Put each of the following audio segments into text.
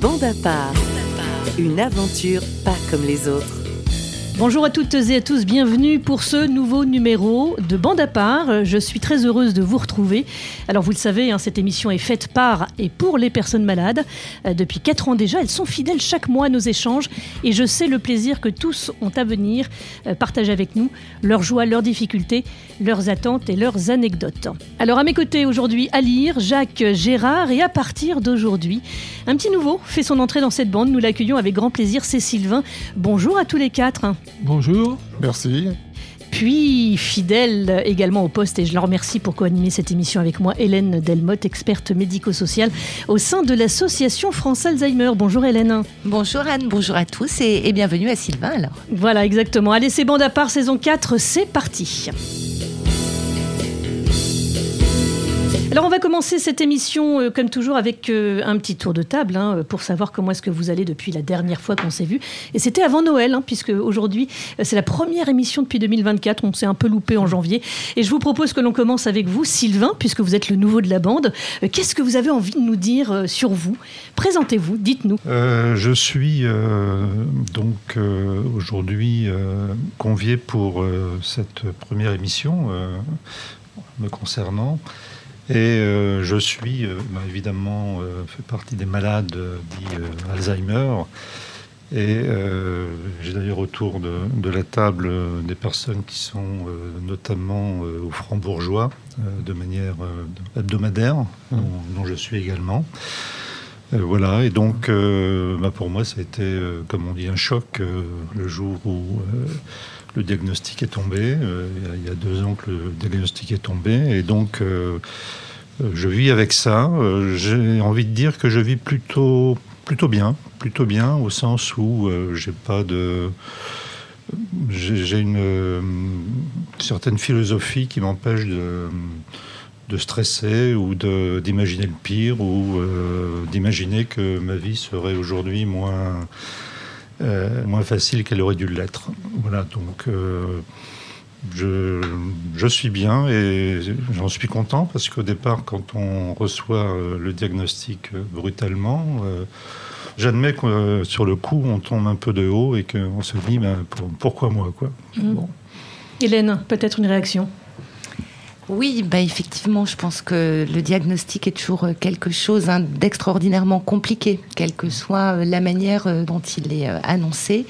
Bande à part, une aventure pas comme les autres. Bonjour à toutes et à tous, bienvenue pour ce nouveau numéro de Bande à part. Je suis très heureuse de vous retrouver. Alors vous le savez, hein, cette émission est faite par et pour les personnes malades. Euh, depuis 4 ans déjà, elles sont fidèles chaque mois à nos échanges et je sais le plaisir que tous ont à venir euh, partager avec nous leurs joies, leurs difficultés, leurs attentes et leurs anecdotes. Alors à mes côtés aujourd'hui, à Jacques Gérard et à partir d'aujourd'hui, un petit nouveau fait son entrée dans cette bande. Nous l'accueillons avec grand plaisir, c'est Sylvain. Bonjour à tous les quatre. Bonjour. Merci. Puis, fidèle également au poste, et je la remercie pour co-animer cette émission avec moi, Hélène Delmotte, experte médico-sociale au sein de l'association France Alzheimer. Bonjour Hélène. Bonjour Anne, bonjour à tous et, et bienvenue à Sylvain alors. Voilà, exactement. Allez, c'est bande à part, saison 4, c'est parti. Alors on va commencer cette émission euh, comme toujours avec euh, un petit tour de table hein, pour savoir comment est-ce que vous allez depuis la dernière fois qu'on s'est vu. Et c'était avant Noël, hein, puisque aujourd'hui euh, c'est la première émission depuis 2024. On s'est un peu loupé en janvier. Et je vous propose que l'on commence avec vous, Sylvain, puisque vous êtes le nouveau de la bande. Euh, Qu'est-ce que vous avez envie de nous dire euh, sur vous? Présentez-vous, dites-nous. Euh, je suis euh, donc euh, aujourd'hui euh, convié pour euh, cette première émission euh, me concernant. Et euh, je suis euh, bah, évidemment euh, fait partie des malades dits Alzheimer. Et j'ai d'ailleurs autour de, de la table des personnes qui sont notamment au Franc-Bourgeois euh, de manière hebdomadaire, dont, dont je suis également. Euh, voilà, et donc euh, bah, pour moi, ça a été, euh, comme on dit, un choc le jour où le diagnostic est tombé. Il y a- deux ans que le diagnostic est tombé, et donc je vis avec ça. J'ai envie de dire que je vis plutôt, plutôt bien, plutôt bien, au sens où j'ai pas de j'ai une certaine philosophie qui m'empêche de, de stresser ou d'imaginer le pire ou euh, d'imaginer que ma vie serait aujourd'hui moins, euh, moins facile qu'elle aurait dû l'être. Voilà, donc euh, je, je suis bien et j'en suis content parce qu'au départ, quand on reçoit le diagnostic brutalement, j'admets que sur le coup, on tombe un peu de haut et qu'on se dit ben, pour- pourquoi moi quoi? Mm. Bon. Hélène, peut-être une réaction? Oui, bah effectivement, je pense que le diagnostic est toujours euh, quelque chose hein, d'extraordinairement compliqué, quelle que soit euh, la manière euh, dont il est annoncé.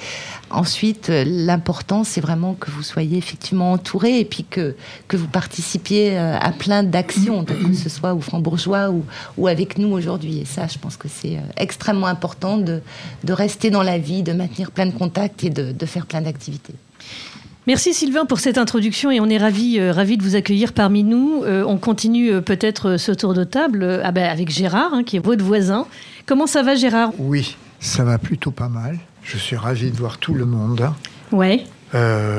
Ensuite, l'important, c'est vraiment que vous soyez effectivement entouré et puis que, vous participiez à plein d'actions, que ce soit au Franc-Bourgeois ou, ou avec nous aujourd'hui. Et ça, je pense que c'est extrêmement important de, rester dans la vie, de maintenir plein de contacts et de faire plein d'activités. Merci Sylvain pour cette introduction et on est ravis euh, ravis de vous accueillir parmi nous. Euh, on continue euh, peut-être ce tour de table ah ben, avec Gérard, hein, qui est votre voisin. Comment ça va Gérard? Oui, ça va plutôt pas mal. Je suis ravi de voir tout le monde. Ouais.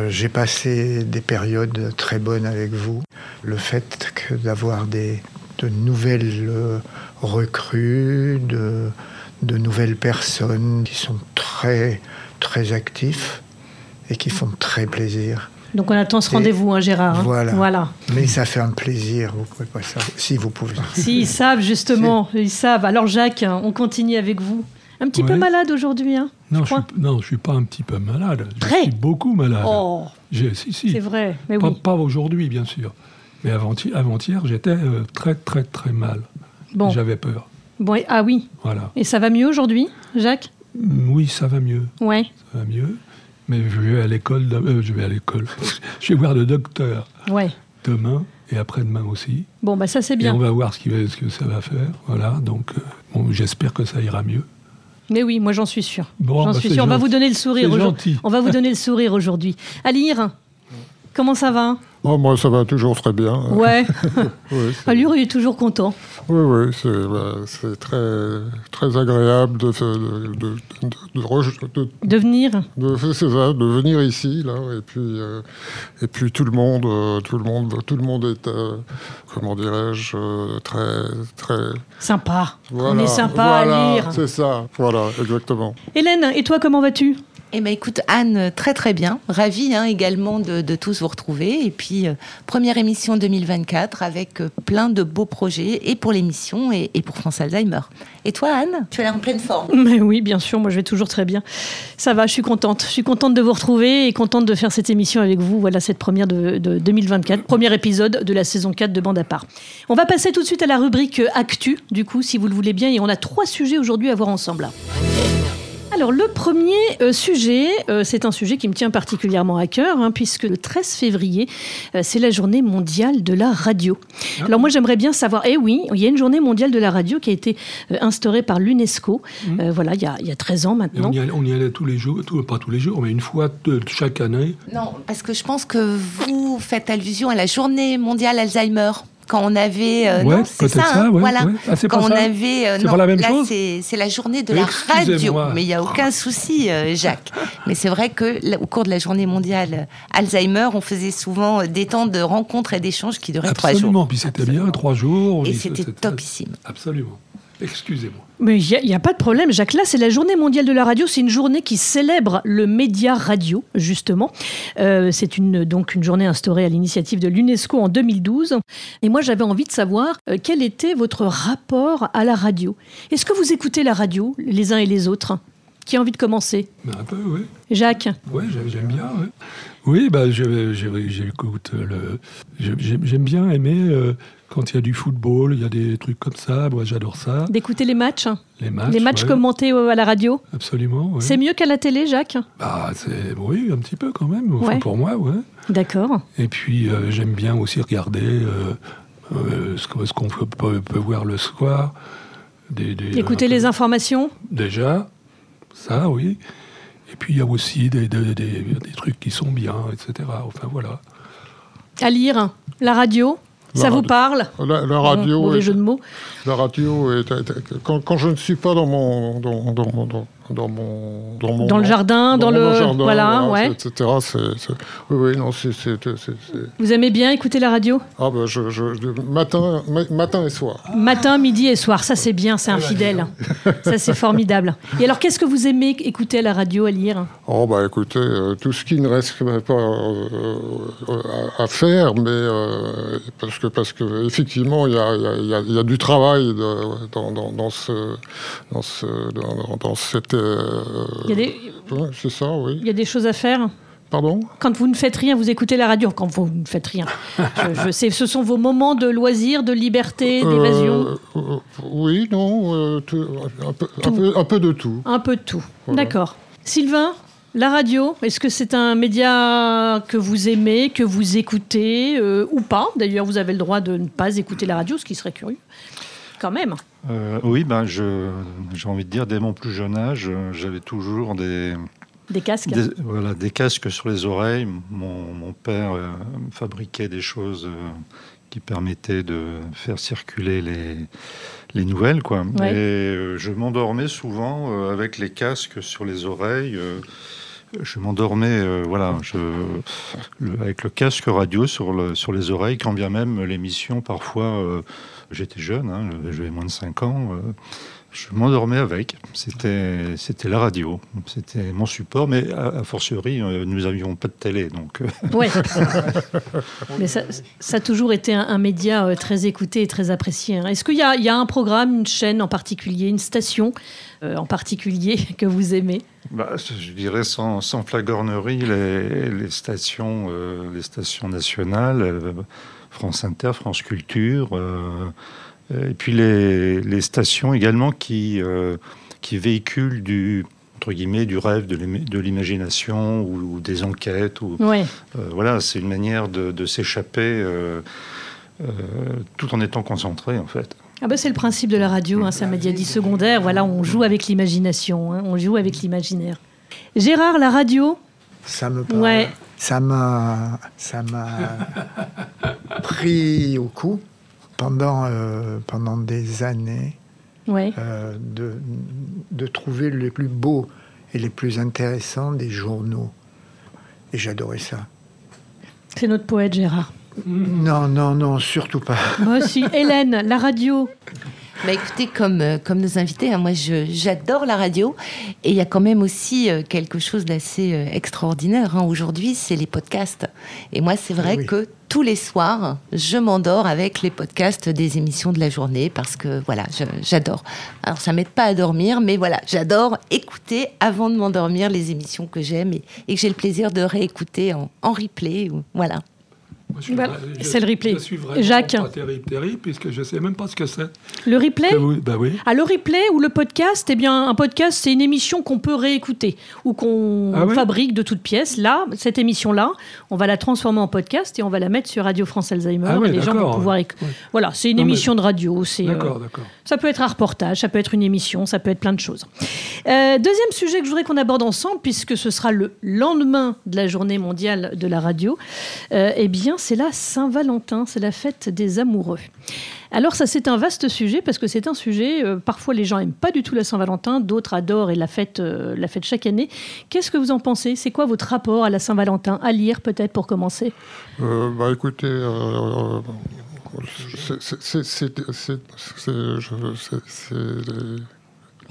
J'ai passé des périodes très bonnes avec vous. Le fait que d'avoir des de nouvelles recrues, de, de nouvelles personnes qui sont très très actifs et qui font très plaisir. Donc on attend ce rendez-vous, hein, Gérard. hein. voilà. voilà. Mais ça fait un plaisir, vous pouvez pas savoir, si vous pouvez. Si, ils savent justement, ils savent. Alors Jacques, hein, on continue avec vous. Un petit peu malade aujourd'hui, hein Non, je je suis, crois. non, je suis pas un petit peu malade. Je Très. suis beaucoup malade. Oh, si, si. c'est vrai. Mais Pas, oui. pas aujourd'hui, bien sûr. Mais avant-hier, avant-hier, j'étais euh, très, très, très mal. Bon. J'avais peur. bon. et- Ah oui. Voilà. Et ça va mieux aujourd'hui, Jacques? Mm, Oui, ça va mieux. Ouais. Ça va mieux. Mais je vais à l'école. de- euh, je vais à l'école. je vais voir le docteur Ouais. demain et après-demain aussi. Bon, bah ça c'est Et bien. on va voir ce, qui va- ce que ça va faire. Voilà. Donc, euh, bon, j'espère que ça ira mieux. Mais oui, moi j'en suis. Bon, j'en bah, suis sûre. On va vous donner le sourire aujourd'hui. On va vous donner le sourire aujourd'hui. À lire. Comment ça va? Oh, moi, ça va toujours très bien. Ouais. Oui, c'est- Allure, il est toujours content. oui, oui, c'est bah, c'est très, très agréable de, de, de, de, de re- de- De venir. de- c'est ça, de venir ici, là, et puis, euh, et puis tout le monde, euh, tout le monde, tout le monde est, euh, comment dirais-je, très, très. Sympa. Voilà, On est sympa voilà, à lire. C'est ça, voilà, exactement. Hélène, et toi, comment vas-tu? Eh ben écoute Anne, très très bien, ravie hein, également de, de tous vous retrouver et puis puis, euh, première émission 2024 avec euh, plein de beaux projets, et pour l'émission et, et pour France Alzheimer. Et toi, Anne, tu as l'air en pleine forme. Mais oui, bien sûr, moi je vais toujours très bien. Ça va, je suis contente. Je suis contente de vous retrouver et contente de faire cette émission avec vous. Voilà cette première de, de 2024, premier épisode de la saison 4 de Bande à part. On va passer tout de suite à la rubrique Actu, du coup, si vous le voulez bien, et on a trois sujets aujourd'hui à voir ensemble. Alors le premier euh, sujet, euh, c'est un sujet qui me tient particulièrement à cœur, hein, puisque le 13 février, euh, c'est la journée mondiale de la radio. Ah. Alors moi j'aimerais bien savoir, eh oui, il y a une journée mondiale de la radio qui a été instaurée par l'UNESCO, euh, voilà, il y, a, il y a 13 ans maintenant. on, y allait, on y allait tous les jours, tout- pas tous les jours, mais une fois de, chaque année. Non, parce que je pense que vous faites allusion à la journée mondiale Alzheimer. Quand on avait. euh, Ouais, c'est ça, ça, hein, ouais, voilà. ouais. Ah, Quand on ça avait. euh, C'est non, pas la même là, c'est la journée de la radio. Mais il n'y a aucun souci, euh, Jacques. Mais c'est vrai que là, au cours de la journée mondiale euh, Alzheimer, on faisait souvent des temps de rencontres et d'échanges qui duraient trois Absolument. jours. Puis c'était bien, trois jours. Et c'était topissime. Absolument. Excusez-moi. Mais il n'y a, pas de problème, Jacques. Là, c'est la journée mondiale de la radio. C'est une journée qui célèbre le média radio, justement. Euh, c'est une, donc une journée instaurée à l'initiative de l'UNESCO en 2012. Et moi, j'avais envie de savoir euh, quel était votre rapport à la radio? Est-ce que vous écoutez la radio, les uns et les autres Qui a envie de commencer? Un peu, oui. Jacques Ouais, j'aime bien. ouais. Oui, bah, j'écoute le. je- J'aime bien aimer euh, quand il y a du football, il y a des trucs comme ça. Moi, j'adore ça. D'écouter les matchs Les matchs. Les matchs ouais, commentés euh, à la radio Absolument. ouais. C'est mieux qu'à la télé, Jacques? Bah, oui, un petit peu quand même. Enfin, Ouais. pour moi, ouais. D'accord. Et puis euh, j'aime bien aussi regarder euh, euh, ce qu'on peut, voir le soir. Des, des- Écouter les informations Déjà, ça, oui. Et puis il y a aussi des, des- des- des trucs qui sont bien, etc. Enfin voilà. À lire La radio La Ça vous radio. parle? La, la radio, Mauvais est- jeu de mots. la radio est, est- quand, quand je ne suis pas dans mon dans, dans, dans, dans mon dans mon Dans le jardin, dans, le... jardin, voilà, ouais. etc. c'est- c'est- oui, oui, non, c'est c'est- c'est- c'est- Vous aimez bien écouter la radio? Ah ben je, je, je- matin ma- matin et soir. Matin, midi et soir, ça c'est bien, c'est infidèle. Ça c'est formidable. Et alors qu'est-ce que vous aimez écouter à la radio, à lire? Oh bah écoutez, euh, tout ce qui ne reste pas euh, euh, à, à faire, mais euh, parce que parce que effectivement il y a, il y a- il y a- y a du travail de- dans, dans, dans ce dans ce dans, cette des, ouais, c'est ça oui. il y a des choses à faire Pardon? Quand vous ne faites rien, vous écoutez la radio. Quand vous ne faites rien. Je, je sais, ce sont vos moments de loisirs, de liberté, d'évasion. Euh, euh, Oui, non, euh, tout- un, peu, un, peu, un peu de tout. Un peu de tout. Voilà. D'accord. Sylvain la radio, est-ce que c'est un média que vous aimez, que vous écoutez euh, ou pas? D'ailleurs, vous avez le droit de ne pas écouter la radio, ce qui serait curieux. Quand même. Euh, oui, ben, j'ai envie de dire, dès mon plus jeune âge, euh, j'avais toujours des, Des casques. des- voilà, des casques sur les oreilles. Mon, mon père euh, fabriquait des choses euh, qui permettaient de faire circuler les, les nouvelles. Quoi. Ouais. Et euh, je m'endormais souvent avec les casques sur les oreilles. je m'endormais voilà, je, le- avec le casque radio sur, le, sur les oreilles, quand bien même l'émission, parfois, j'étais jeune, hein, j'avais moins de 5 ans, euh, je m'endormais avec. C'était, c'était la radio, c'était mon support, mais a, a fortiori, euh, nous n'avions pas de télé. Donc, euh, Ouais. Mais ça, ça a toujours été un, un média euh, très écouté et très apprécié. hein. Est-ce qu'il y, a- il y a un programme, une chaîne en particulier, une station euh, en particulier que vous aimez? Bah, je dirais sans, sans flagornerie, les, les stations, euh, les stations nationales, France Inter, France Culture, euh, et puis les, les stations également qui, euh, qui véhiculent du entre guillemets du rêve, de l'im- de l'imagination ou, ou des enquêtes. Ou, euh, voilà, c'est une manière de, de s'échapper euh, euh, tout en étant concentré en fait. Ah bah c'est le principe de la radio, hein, c'est un média dit secondaire. Voilà, on joue avec l'imagination, hein, on joue avec l'imaginaire. Gérard, la radio? Ça me parle. Ouais. Ça m'a, ça m'a pris au coup pendant, euh, pendant des années Ouais. euh, de, de trouver les plus beaux et les plus intéressants des journaux. Et j'adorais ça. C'est notre poète Gérard. Non, non, non, surtout pas. Moi aussi. Hélène, la radio Bah écoutez, comme, euh, comme nos invités, hein, moi je- j'adore la radio et il y a quand même aussi euh, quelque chose d'assez euh, extraordinaire hein, aujourd'hui, c'est les podcasts. Et moi c'est vrai Oui. que tous les soirs, je m'endors avec les podcasts des émissions de la journée parce que voilà, j'adore. Alors ça m'aide pas à dormir, mais voilà, j'adore écouter avant de m'endormir les émissions que j'aime et, et que j'ai le plaisir de réécouter en, en replay. ou- Voilà. Voilà, c'est le replay. Je suis vraiment Jacques. pas terrible, terrible, puisque je sais même pas ce que c'est. Le replay vous- Bah oui. Ah, le replay ou le podcast, eh bien, un podcast, c'est une émission qu'on peut réécouter ou qu'on Ah fabrique de toutes pièces. Là, cette émission-là, on va la transformer en podcast et on va la mettre sur Radio France Alzheimer. Ah et les gens vont pouvoir éc- Voilà, c'est une Non, mais- émission de radio. C'est, euh, D'accord, d'accord. ça peut être un reportage, ça peut être une émission, ça peut être plein de choses. Euh, deuxième sujet que je voudrais qu'on aborde ensemble, puisque ce sera le lendemain de la journée mondiale de la radio, euh, eh bien, c'est la Saint-Valentin, c'est la fête des amoureux. Alors ça, c'est un vaste sujet, parce que c'est un sujet, euh, parfois les gens aiment pas du tout la Saint-Valentin, d'autres adorent et la fête, euh, la fête chaque année. Qu'est-ce que vous en pensez C'est quoi votre rapport à la Saint-Valentin À lire peut-être pour commencer Euh, bah écoutez, euh, c'est-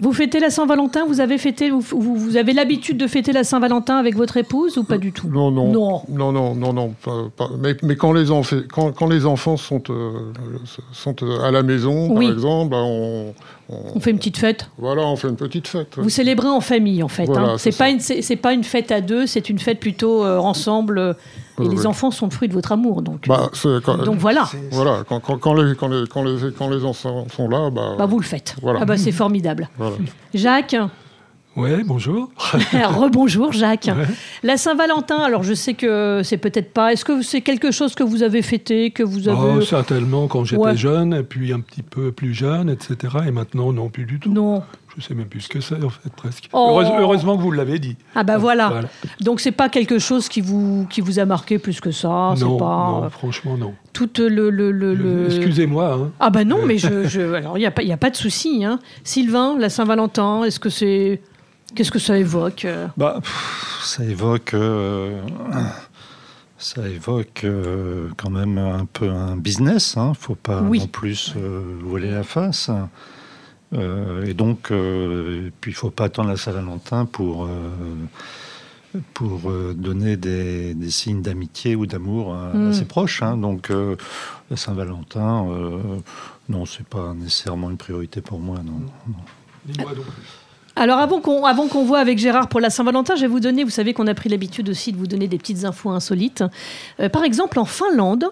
Vous fêtez la Saint-Valentin Vous avez fêté, vous, vous- avez l'habitude de fêter la Saint-Valentin avec votre épouse ou pas du tout? Non, non, Non. non, non, non, non, pas- pas- mais, mais quand, les enfants, quand, quand les enfants sont, euh, sont euh, à la maison, Oui. par exemple, bah, on, on- On fait une petite fête. voilà, on fait une petite fête. ouais. Vous célébrez en famille, en fait. Voilà, hein. c'est C'est pas ça. une, c'est c'est pas une fête à deux, c'est une fête plutôt euh, ensemble. euh, et Oui, les enfants sont le fruit de votre amour, donc. Bah, c'est quand- donc voilà. Voilà, quand, quand, quand les, quand, les, quand, les, quand les enfants sont là, bah, Bah, vous le faites. Voilà. Ah bah c'est formidable. voilà. Jacques, Ouais, bonjour. rebonjour Jacques. Ouais. La Saint-Valentin, alors je sais que c'est peut-être pas. Est-ce que c'est quelque chose que vous avez fêté, que vous avez Oh, certainement quand j'étais Ouais. jeune, et puis un petit peu plus jeune, etc. Et maintenant, non, plus du tout. Non. Je sais même plus ce que c'est, en fait, presque. Oh. Heureuse- heureusement que vous l'avez dit. Ah bah voilà. Voilà. Donc c'est pas quelque chose qui vous qui vous a marqué plus que ça. Non, pas non, euh, franchement, non. tout le le, le, le- Excusez-moi. hein. Ah bah non, mais je, je- alors il y a pas il a pas de souci. Hein. Sylvain, la Saint-Valentin, est-ce que c'est qu'est-ce que ça évoque euh Bah, pff, ça évoque, euh, ça évoque euh, quand même un peu un business. Hein. Faut pas Oui. non plus euh, voiler la face. Euh, et donc, euh, puis il faut pas attendre la Saint-Valentin pour euh, pour euh, donner des, des signes d'amitié ou d'amour à, Mm. à ses proches. hein. Donc, euh, la Saint-Valentin, euh, non, c'est pas nécessairement une priorité pour moi. Non. non. Dis-moi donc. Alors avant qu'on avant qu'on voit avec Gérard pour la Saint-Valentin, je vais vous donner, vous savez qu'on a pris l'habitude aussi de vous donner des petites infos insolites. Euh, par exemple, en Finlande,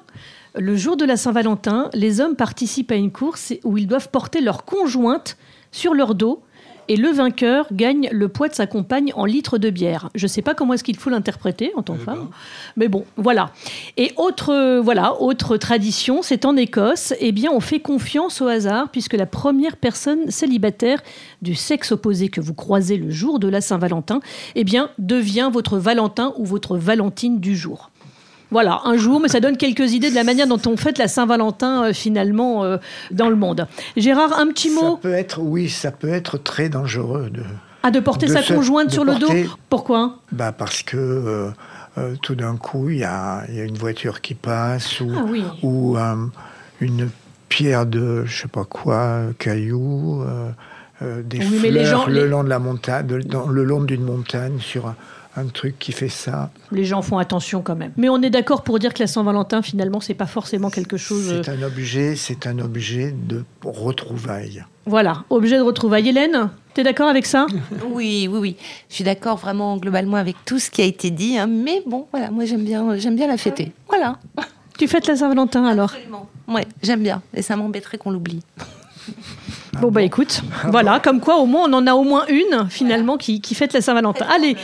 le jour de la Saint-Valentin, les hommes participent à une course où ils doivent porter leur conjointe sur leur dos. Et le vainqueur gagne le poids de sa compagne en litres de bière. Je ne sais pas comment est-ce qu'il faut l'interpréter en tant que Eh femme, ben. mais bon, voilà. Et autre, euh, voilà, autre tradition, c'est en Écosse. Eh bien, on fait confiance au hasard puisque la première personne célibataire du sexe opposé que vous croisez le jour de la Saint-Valentin, eh bien, devient votre Valentin ou votre Valentine du jour. Voilà, un jour, mais ça donne quelques idées de la manière dont on fête la Saint-Valentin euh, finalement euh, dans le monde. Gérard, un petit Ça mot peut être, oui, ça peut être très dangereux de, Ah, de porter de sa se- conjointe sur le dos Pourquoi bah parce que euh, tout d'un coup il y a, il y a une voiture qui passe ou, Ah oui. ou une pierre de je sais pas quoi, caillou, des Oui, mais fleurs les gens- le les- long de la montagne, de- dans- le long d'une montagne sur un, un truc qui fait ça. Les gens font attention quand même. Mais on est d'accord pour dire que la Saint-Valentin, finalement, c'est pas forcément quelque chose. euh, C'est un objet, c'est un objet de retrouvailles. Voilà, objet de retrouvailles. Hélène, t'es d'accord avec ça? Oui, oui, oui. Je suis d'accord vraiment globalement avec tout ce qui a été dit. hein, mais bon, voilà, moi j'aime bien, j'aime bien la fêter. Voilà. Tu fêtes la Saint-Valentin alors? Absolument. Ouais, j'aime bien. Et ça m'embêterait qu'on l'oublie. Bon, bah écoute, voilà, comme quoi au moins on en a au moins une finalement qui, qui fête la Saint-Valentin. Allez,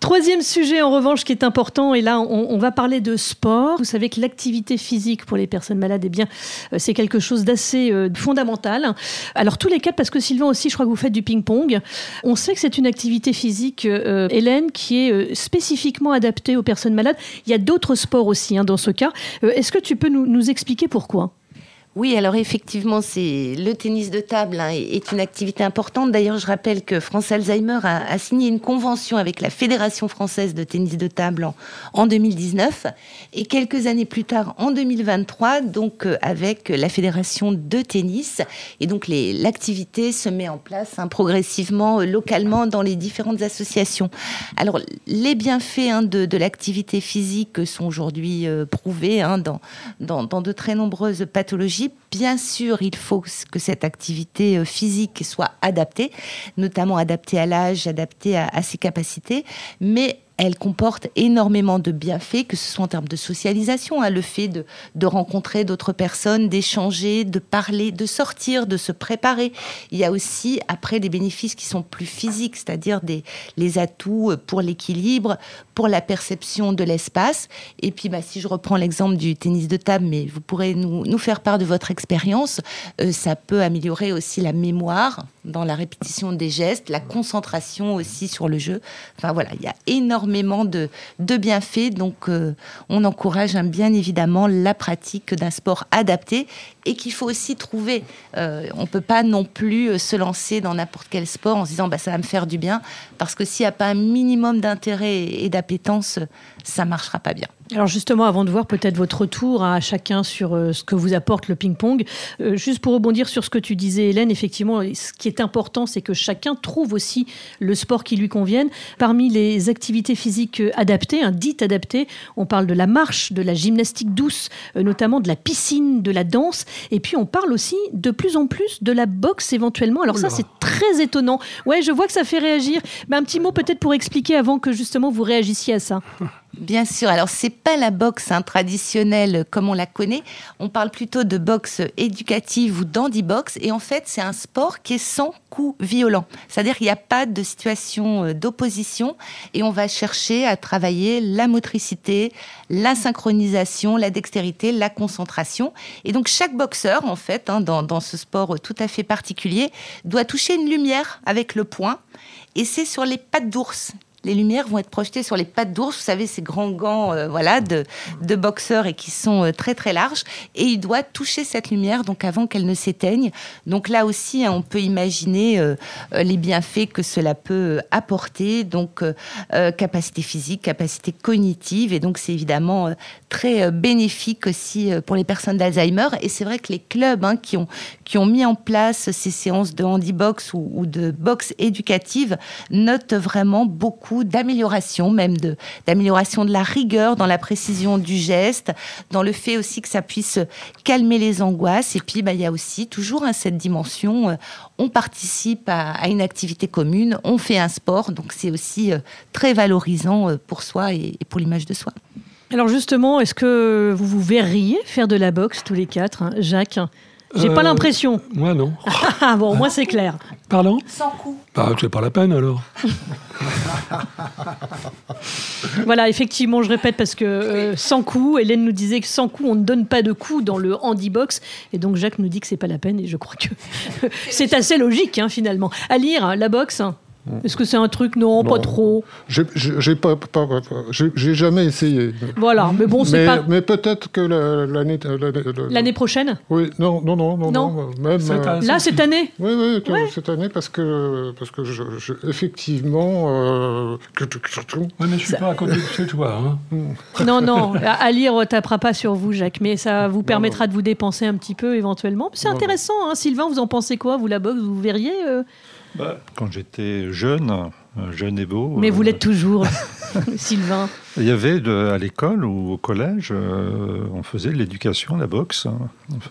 troisième sujet en revanche qui est important, et là on, on va parler de sport. Vous savez que l'activité physique pour les personnes malades, eh bien, euh, c'est quelque chose d'assez euh, fondamental. Alors tous les quatre, parce que Sylvain aussi, je crois que vous faites du ping-pong. On sait que c'est une activité physique, euh, Hélène, qui est euh, spécifiquement adaptée aux personnes malades. Il y a d'autres sports aussi hein, dans ce cas. Est-ce que tu peux nous, nous expliquer pourquoi? Oui, alors effectivement, c'est le tennis de table hein, est une activité importante. D'ailleurs, je rappelle que France Alzheimer a, signé une convention avec la Fédération française de tennis de table en, en 2019 et quelques années plus tard, en 2023, donc euh, avec la Fédération de tennis. Et donc l'activité se met en place hein, progressivement, euh, localement, dans les différentes associations. Alors les bienfaits hein, de, l'activité physique sont aujourd'hui euh, prouvés dans de très nombreuses pathologies Bien sûr, il faut que cette activité euh, physique soit adaptée, notamment adaptée à l'âge, adaptée à, à ses capacités, mais elle comporte énormément de bienfaits, que ce soit en termes de socialisation, hein, le fait de, de rencontrer d'autres personnes, d'échanger, de parler, de sortir, de se préparer. Il y a aussi après des bénéfices qui sont plus physiques, c'est-à-dire des les atouts pour l'équilibre, pour la perception de l'espace. Et puis, bah, si je reprends l'exemple du tennis de table, mais vous pourrez nous, nous faire part de votre expérience, euh, ça peut améliorer aussi la mémoire dans la répétition des gestes, la concentration aussi sur le jeu. Enfin voilà, il y a énormément de, de bienfaits. Donc euh, on encourage hein, bien évidemment la pratique d'un sport adapté et qu'il faut aussi trouver. Euh, on ne peut pas non plus euh, se lancer dans n'importe quel sport en se disant bah, ça va me faire du bien, parce que s'il n'y a pas un minimum d'intérêt et d'appétence, ça ne marchera pas bien. Alors justement, avant de voir peut-être votre retour à chacun sur euh, ce que vous apporte le ping-pong, juste pour rebondir sur ce que tu disais Hélène, effectivement, ce qui est important, c'est que chacun trouve aussi le sport qui lui convienne. Parmi les activités physiques adaptées, hein, dites adaptées, on parle de la marche, de la gymnastique douce, notamment de la piscine, de la danse, et puis on parle aussi de plus en plus de la boxe éventuellement. Alors ça, c'est très étonnant. Ouais, je vois que ça fait réagir. Mais un petit mot peut-être pour expliquer avant que justement vous réagissiez à ça. Bien sûr. Alors, c'est pas la boxe hein, traditionnelle comme on la connaît. On parle plutôt de boxe éducative ou dandy-box. Et en fait, c'est un sport qui est sans coup violent. C'est-à-dire qu'il n'y a pas de situation euh, d'opposition et on va chercher à travailler la motricité, la synchronisation, la dextérité, la concentration. Et donc, chaque boxeur, en fait, hein, dans, dans ce sport tout à fait particulier, doit toucher une lumière avec le poing. Et c'est sur les pattes d'ours les lumières vont être projetées sur les pattes d'ours, vous savez, ces grands gants euh, voilà, de, boxeurs et qui sont euh, très très larges. Et il doit toucher cette lumière donc avant qu'elle ne s'éteigne. Donc là aussi, hein, on peut imaginer euh, les bienfaits que cela peut apporter. Donc capacité physique, capacité cognitive. Et donc c'est évidemment très bénéfique aussi pour les personnes d'Alzheimer. Et c'est vrai que les clubs hein, qui, ont, qui ont mis en place ces séances de handibox ou, ou de boxe éducative notent vraiment beaucoup d'amélioration, même de d'amélioration de la rigueur dans la précision du geste, dans le fait aussi que ça puisse calmer les angoisses. Et puis, bah, il y a aussi toujours hein, cette dimension. Euh, on participe à, une activité commune, on fait un sport, donc c'est aussi euh, très valorisant euh, pour soi et, pour l'image de soi. Alors justement, est-ce que vous vous verriez faire de la boxe tous les quatre, hein, Jacques j'ai pas l'impression. Moi non. Ah, bon, moi c'est clair. Pardon Sans coup. Bah, c'est pas la peine alors. voilà, effectivement, je répète parce que euh, sans coup, Hélène nous disait que sans coup, on ne donne pas de coup dans le handibox. Et donc Jacques nous dit que c'est pas la peine. Et je crois que c'est assez logique hein, finalement. À lire, la boxe. Est-ce que c'est un truc non, pas trop J'ai pas, j'ai jamais essayé. Voilà, mais bon, c'est pas. Mais peut-être que l'année l'année prochaine. Oui, non, non, non, non, non. même euh, là cette année. Oui, oui, cette année parce que parce que je, effectivement. Euh, oui, mais je suis pas à côté de chez toi. Hein. non, non, à lire tapera pas sur vous, Jacques, mais ça vous permettra de vous dépenser un petit peu éventuellement. C'est intéressant, hein. Sylvain, vous en pensez quoi Vous la boxe, vous verriez euh, bah, quand j'étais jeune, euh, jeune et beau. Mais vous euh, l'êtes toujours, Sylvain. Il y avait à l'école ou au collège, euh, on faisait de l'éducation, la boxe.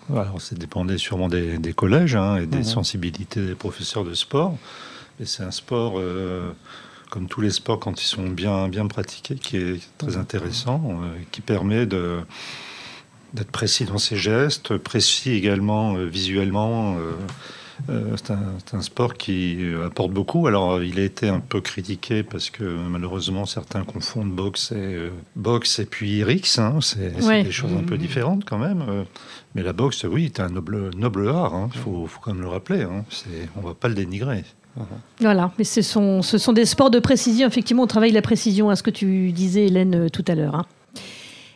Alors, ça dépendait sûrement des, collèges hein, et des sensibilités des professeurs de sport. Et c'est un sport, comme tous les sports, quand ils sont bien, bien pratiqués, qui est très intéressant, qui permet de d'être précis dans ses gestes, précis également visuellement. Euh, c'est un, sport qui apporte beaucoup. Alors, il a été un peu critiqué parce que malheureusement, certains confondent boxe et, euh, boxe et puis Rix. Hein. C'est des choses un peu mmh. différentes quand même. Euh, mais la boxe, oui, c'est un noble, noble art. Hein. Il faut, quand même le rappeler. Hein. On ne va pas le dénigrer. Voilà, mais ce sont, ce sont des sports de précision. Effectivement, on travaille la précision, à ce que tu disais, Hélène, tout à l'heure.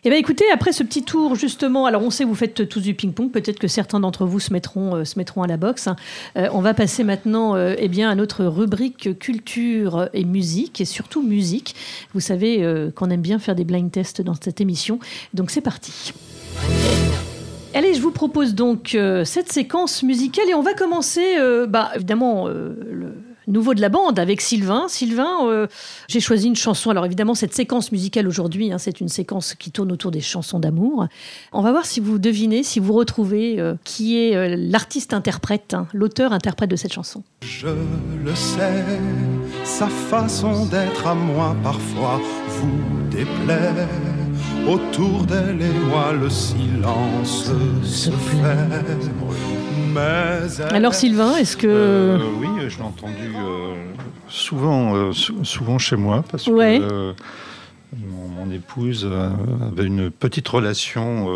Eh bien écoutez, après ce petit tour justement, alors on sait que vous faites tous du ping-pong, peut-être que certains d'entre vous se mettront, euh, se mettront à la boxe. hein. Euh, on va passer maintenant euh, eh bien, à notre rubrique culture et musique, et surtout musique. Vous savez euh, qu'on aime bien faire des blind tests dans cette émission, donc c'est parti. Allez, je vous propose donc cette séquence musicale et on va commencer, bah, évidemment, le nouveau de la bande avec Sylvain. Sylvain, euh, j'ai choisi une chanson. Alors évidemment, cette séquence musicale aujourd'hui, hein, c'est une séquence qui tourne autour des chansons d'amour. On va voir si vous devinez, si vous retrouvez euh, qui est euh, l'artiste-interprète, hein, l'auteur-interprète de cette chanson. Je le sais, sa façon d'être à moi parfois vous déplaît. Autour d'elle et moi, le silence se fait. Alors Sylvain, est-ce que... Euh, oui, je l'ai entendu euh, souvent, euh, sou- souvent chez moi parce Ouais. que mon, mon épouse avait une petite relation,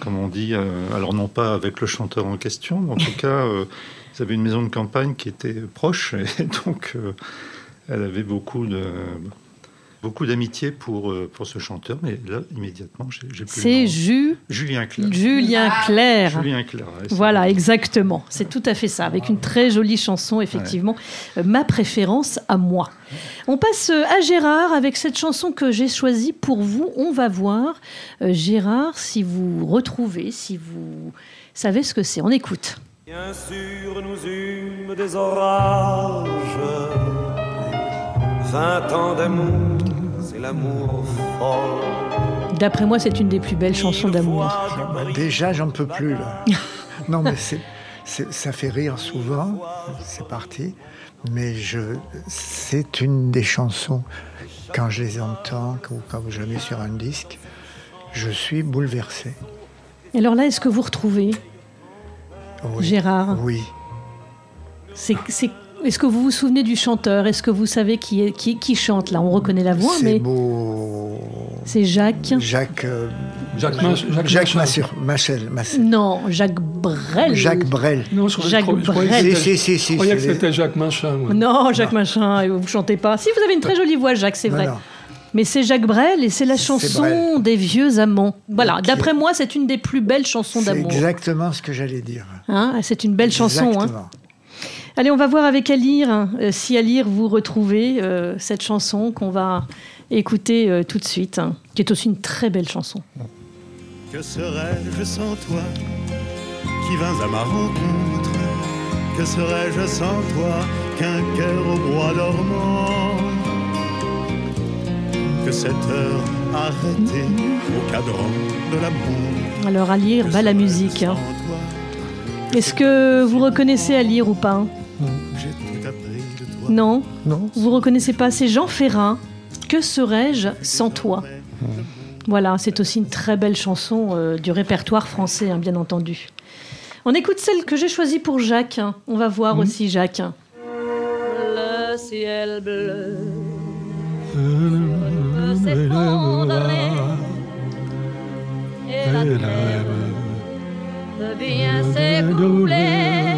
comme on dit, alors non pas avec le chanteur en question, mais en tout cas, ils avaient une maison de campagne qui était proche et donc elle avait beaucoup de beaucoup d'amitié pour euh, pour ce chanteur. Mais là, immédiatement, j'ai plus c'est. Ju- Julien Clerc. Julien Clerc Julien Clerc. ouais, c'est Voilà, vrai. exactement. C'est tout à fait ça, avec une très jolie chanson, effectivement. Euh, ma préférence à moi. On passe euh, à Gérard avec cette chanson que j'ai choisie pour vous. On va voir, euh, Gérard, si vous retrouvez, si vous savez ce que c'est. On écoute. Bien sûr, nous eûmes des orages. Vingt ans d'amour, c'est l'amour folle. D'après moi, c'est une des plus belles chansons d'amour. Bah, déjà, j'en peux plus là. non, mais c'est, ça fait rire souvent. C'est parti. Mais je, c'est une des chansons quand je les entends ou quand je la mets sur un disque, je suis bouleversé. Alors là, est-ce que vous retrouvez, Oui. Gérard? Oui. c'est, c'est- Est-ce que vous vous souvenez du chanteur? Est-ce que vous savez qui, est, qui, qui chante là? On reconnaît la voix, c'est mais beau. c'est Jacques. Jacques. euh, Jacques, Jacques, Jacques Machin. Massur- Machel. Massel. Non, Jacques Brel. Jacques Brel. Non, je croyais- Jacques je croyais- je croyais que Brel. c'était- Si, si, si, si, Je croyais que c'est- c'était Jacques Machin. Non, Jacques Machin, et vous chantez pas. Si, vous avez une très jolie voix, Jacques, c'est Non, vrai. non. Mais c'est Jacques Brel et c'est la C'est chanson Brel. des vieux amants. Voilà, d'après moi, c'est une des plus belles chansons C'est d'amour. exactement ce que j'allais dire. Hein, c'est une belle chanson. hein. Allez, on va voir avec Alire, euh, si Alire vous retrouvez euh, cette chanson qu'on va écouter euh, tout de suite, hein, qui est aussi une très belle chanson. Que serais-je sans toi qui vins à ma rencontre? Que serais-je sans toi qu'un cœur au bois dormant? Que cette heure arrêtée au cadran de l'amour? Alors Alire, Que bah la musique. hein. Est-ce que vous reconnaissez Alire ou pas? Non Non Vous reconnaissez pas C'est Jean Ferrin. Que serais-je sans toi? Voilà, c'est aussi une très belle chanson euh, du répertoire français, hein, bien entendu. On écoute celle que j'ai choisie pour Jacques. On va voir aussi Jacques. Le ciel bleu et la terre veut bien s'écouler.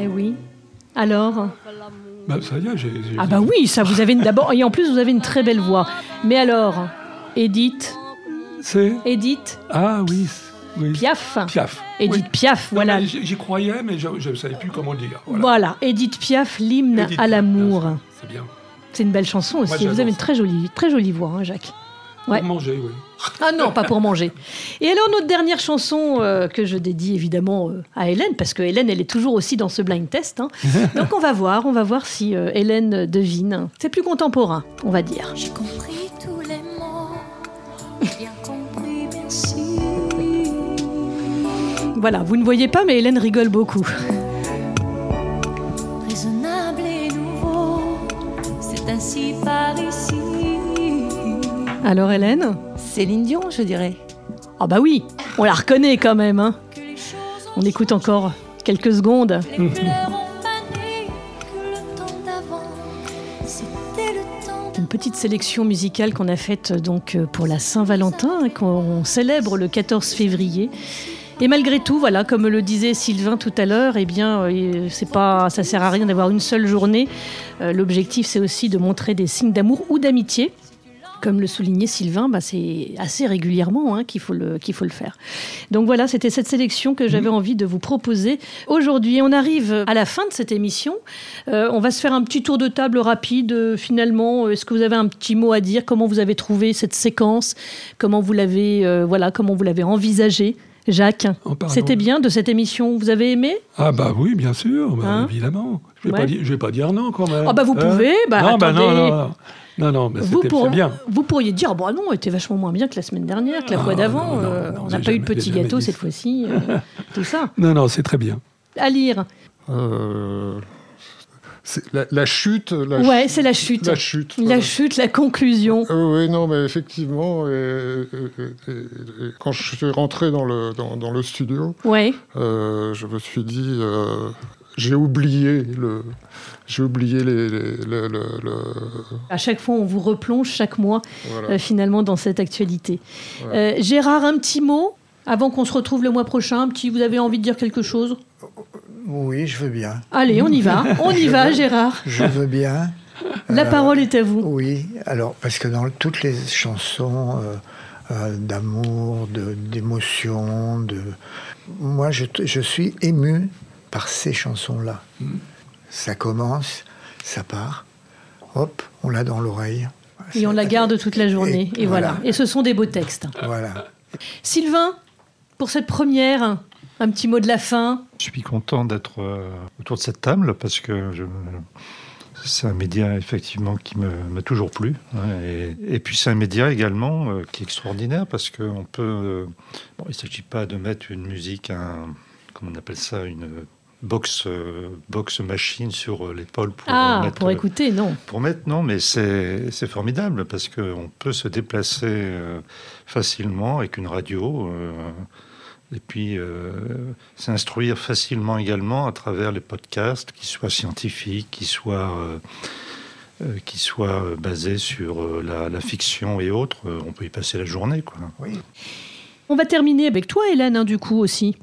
Eh oui. Alors Bah, ça y est, j'ai. j'ai- Ah bah oui, ça vous avez une d'abord et en plus vous avez une très belle voix. Mais alors, Edith, C'est. Edith Ah oui. Oui. Piaf. Piaf. Edith Oui. Piaf, voilà. J'y croyais, mais je ne savais plus comment le dire. Voilà. Voilà, Edith Piaf, l'hymne à l'amour. C'est bien. C'est une belle chanson aussi. vous avez une très jolie, très jolie voix, hein, Jacques. Ouais. Pour manger, oui. Ah non, pas pour manger. Et alors notre dernière chanson euh, que je dédie évidemment euh, à Hélène, parce que Hélène, elle est toujours aussi dans ce blind test. hein. Donc on va voir, on va voir si euh, Hélène devine. C'est plus contemporain, on va dire. J'ai compris Voilà, vous ne voyez pas, mais Hélène rigole beaucoup. Raisonnable et nouveau, c'est ainsi par ici. Alors Hélène Céline Dion, je dirais. Ah bah oui, on la reconnaît quand même. hein. On écoute encore quelques secondes. temps Une petite sélection musicale qu'on a faite donc pour la Saint-Valentin, qu'on célèbre le 14 février. Et malgré tout, voilà, comme le disait Sylvain tout à l'heure, eh bien, euh, c'est pas, ça sert à rien d'avoir une seule journée. Euh, l'objectif, c'est aussi de montrer des signes d'amour ou d'amitié. Comme le soulignait Sylvain, bah, c'est assez régulièrement hein, qu'il faut, le, qu'il faut le faire. Donc voilà, c'était cette sélection que j'avais envie de vous proposer aujourd'hui. On arrive à la fin de cette émission. Euh, on va se faire un petit tour de table rapide. Euh, finalement, est-ce que vous avez un petit mot à dire? Comment vous avez trouvé cette séquence? Comment vous l'avez, euh, voilà, comment vous l'avez envisagée? Jacques, parlant- c'était bien de cette émission. Vous avez aimé? Ah bah oui, bien sûr, bah, Hein? évidemment. Je vais, Ouais. pas dire, je vais pas dire non quand même. Ah bah vous Hein? pouvez. Bah, non, bah non, non, non, non, non, mais Vous, c'était pour- bien. vous pourriez dire, bon, non, était vachement moins bien que la semaine dernière, que la Ah, fois d'avant. euh, on n'a pas eu de petit gâteau cette fois-ci. euh, tout ça. Non, non, c'est très bien. À lire. Euh, la, la chute. La Ouais, chute- c'est la chute. La chute. La voilà. chute, la conclusion. Euh, oui, non, mais effectivement, et- et- et- et quand je suis rentré dans le, dans, dans le studio, Ouais. euh, je me suis dit, euh, j'ai oublié le, j'ai oublié les, les- le, le- le- À chaque fois, on vous replonge chaque mois, voilà. finalement, dans cette actualité. Voilà. Gérard, un petit mot avant qu'on se retrouve le mois prochain. Petit, vous avez envie de dire quelque chose? Oui, je veux bien. Allez, on y va. On y va, veux- Gérard. Je veux bien. La Euh, parole est à vous. Oui, alors, parce que dans toutes les chansons euh, euh, d'amour, de- d'émotion, de... moi, je, je suis ému par ces chansons-là. Ça commence, ça part, hop, on l'a dans l'oreille. Et on la garde toute la journée. Et, Et voilà. voilà. Et ce sont des beaux textes. Voilà. Sylvain, pour cette première, un petit mot de la fin. Je suis content d'être euh, autour de cette table parce que je- c'est un média effectivement qui m'a toujours plu. hein, et, et puis c'est un média également euh, qui est extraordinaire parce qu'on peut. euh, bon, il ne s'agit pas de mettre une musique, un, comment on appelle ça, une box, euh, box machine sur euh, l'épaule pour ah, mettre, pour écouter, non. pour mettre, non, mais c'est c'est formidable parce qu'on peut se déplacer euh, facilement avec une radio euh, et puis euh, s'instruire facilement également à travers les podcasts, qu'ils soient scientifiques, qu'ils soient, euh, euh, qui soient euh, basés sur euh, la, la fiction et autres. Euh, on peut y passer la journée. Quoi. Oui. On va terminer avec toi, Hélène, hein, du coup aussi.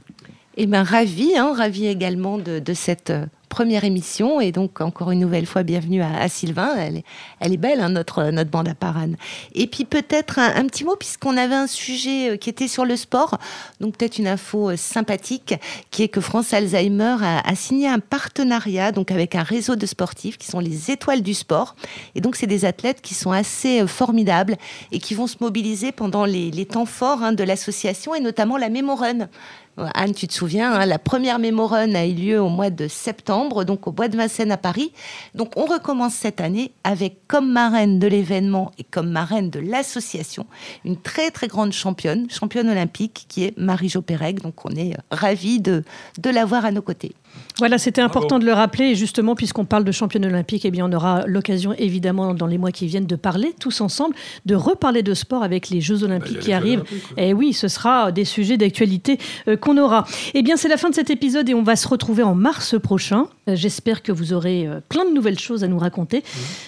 Eh bien, ravi, hein, ravi également de, cette euh, première émission. Et donc, encore une nouvelle fois, bienvenue à, Sylvain. Elle est, elle est belle, hein, notre, notre bande à parane. Et puis, peut-être un, petit mot, puisqu'on avait un sujet euh, qui était sur le sport. Donc, peut-être une info euh, sympathique, qui est que France Alzheimer a, signé un partenariat donc avec un réseau de sportifs qui sont les étoiles du sport. Et donc, c'est des athlètes qui sont assez formidables et qui vont se mobiliser pendant les, les temps forts hein, de l'association et notamment la Mémorun. Anne, tu te souviens, hein, la première Mémorun a eu lieu au mois de septembre, donc au bois de Vincennes à Paris. Donc on recommence cette année avec comme marraine de l'événement et comme marraine de l'association une très très grande championne, championne olympique, qui est Marie-Jo Pérec. Donc on est euh, ravis de, de l'avoir à nos côtés. Voilà, c'était important de le rappeler. Et justement, puisqu'on parle de championne olympique, eh bien, on aura l'occasion, évidemment, dans les mois qui viennent, de parler tous ensemble, de reparler de sport avec les Jeux olympiques il y a qui arrivent. olympiques. Et oui, ce sera des sujets d'actualité euh, qu'on aura. Eh bien, c'est la fin de cet épisode et on va se retrouver en mars prochain. Euh, J'espère que vous aurez euh, plein de nouvelles choses à nous raconter.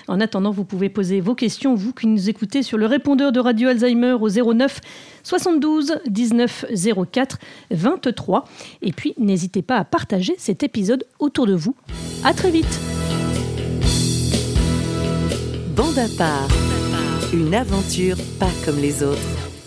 En attendant, vous pouvez poser vos questions, vous qui nous écoutez, sur le répondeur de Radio Alzheimer au 09 72 19 04 23. Et puis, n'hésitez pas à partager cet épisode autour de vous. À très vite. Bande à part. Une aventure pas comme les autres.